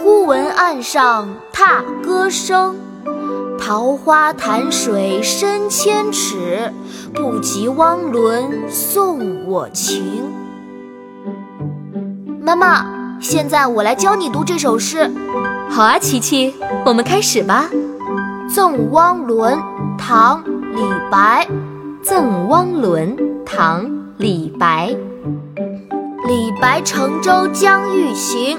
忽闻岸上踏歌声。桃花潭水深千尺，不及汪伦送我情。妈妈，现在我来教你读这首诗。好啊，琪琪，我们开始吧。《赠汪伦》唐·李白。《赠汪伦》唐·李白。李白乘舟将欲行，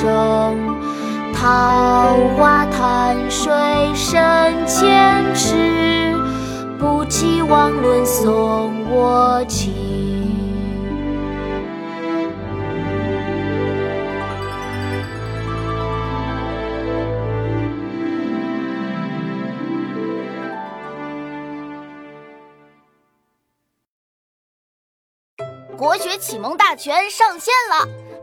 生。桃花潭水深千尺，不及汪伦送我情。国学启蒙大全上线了，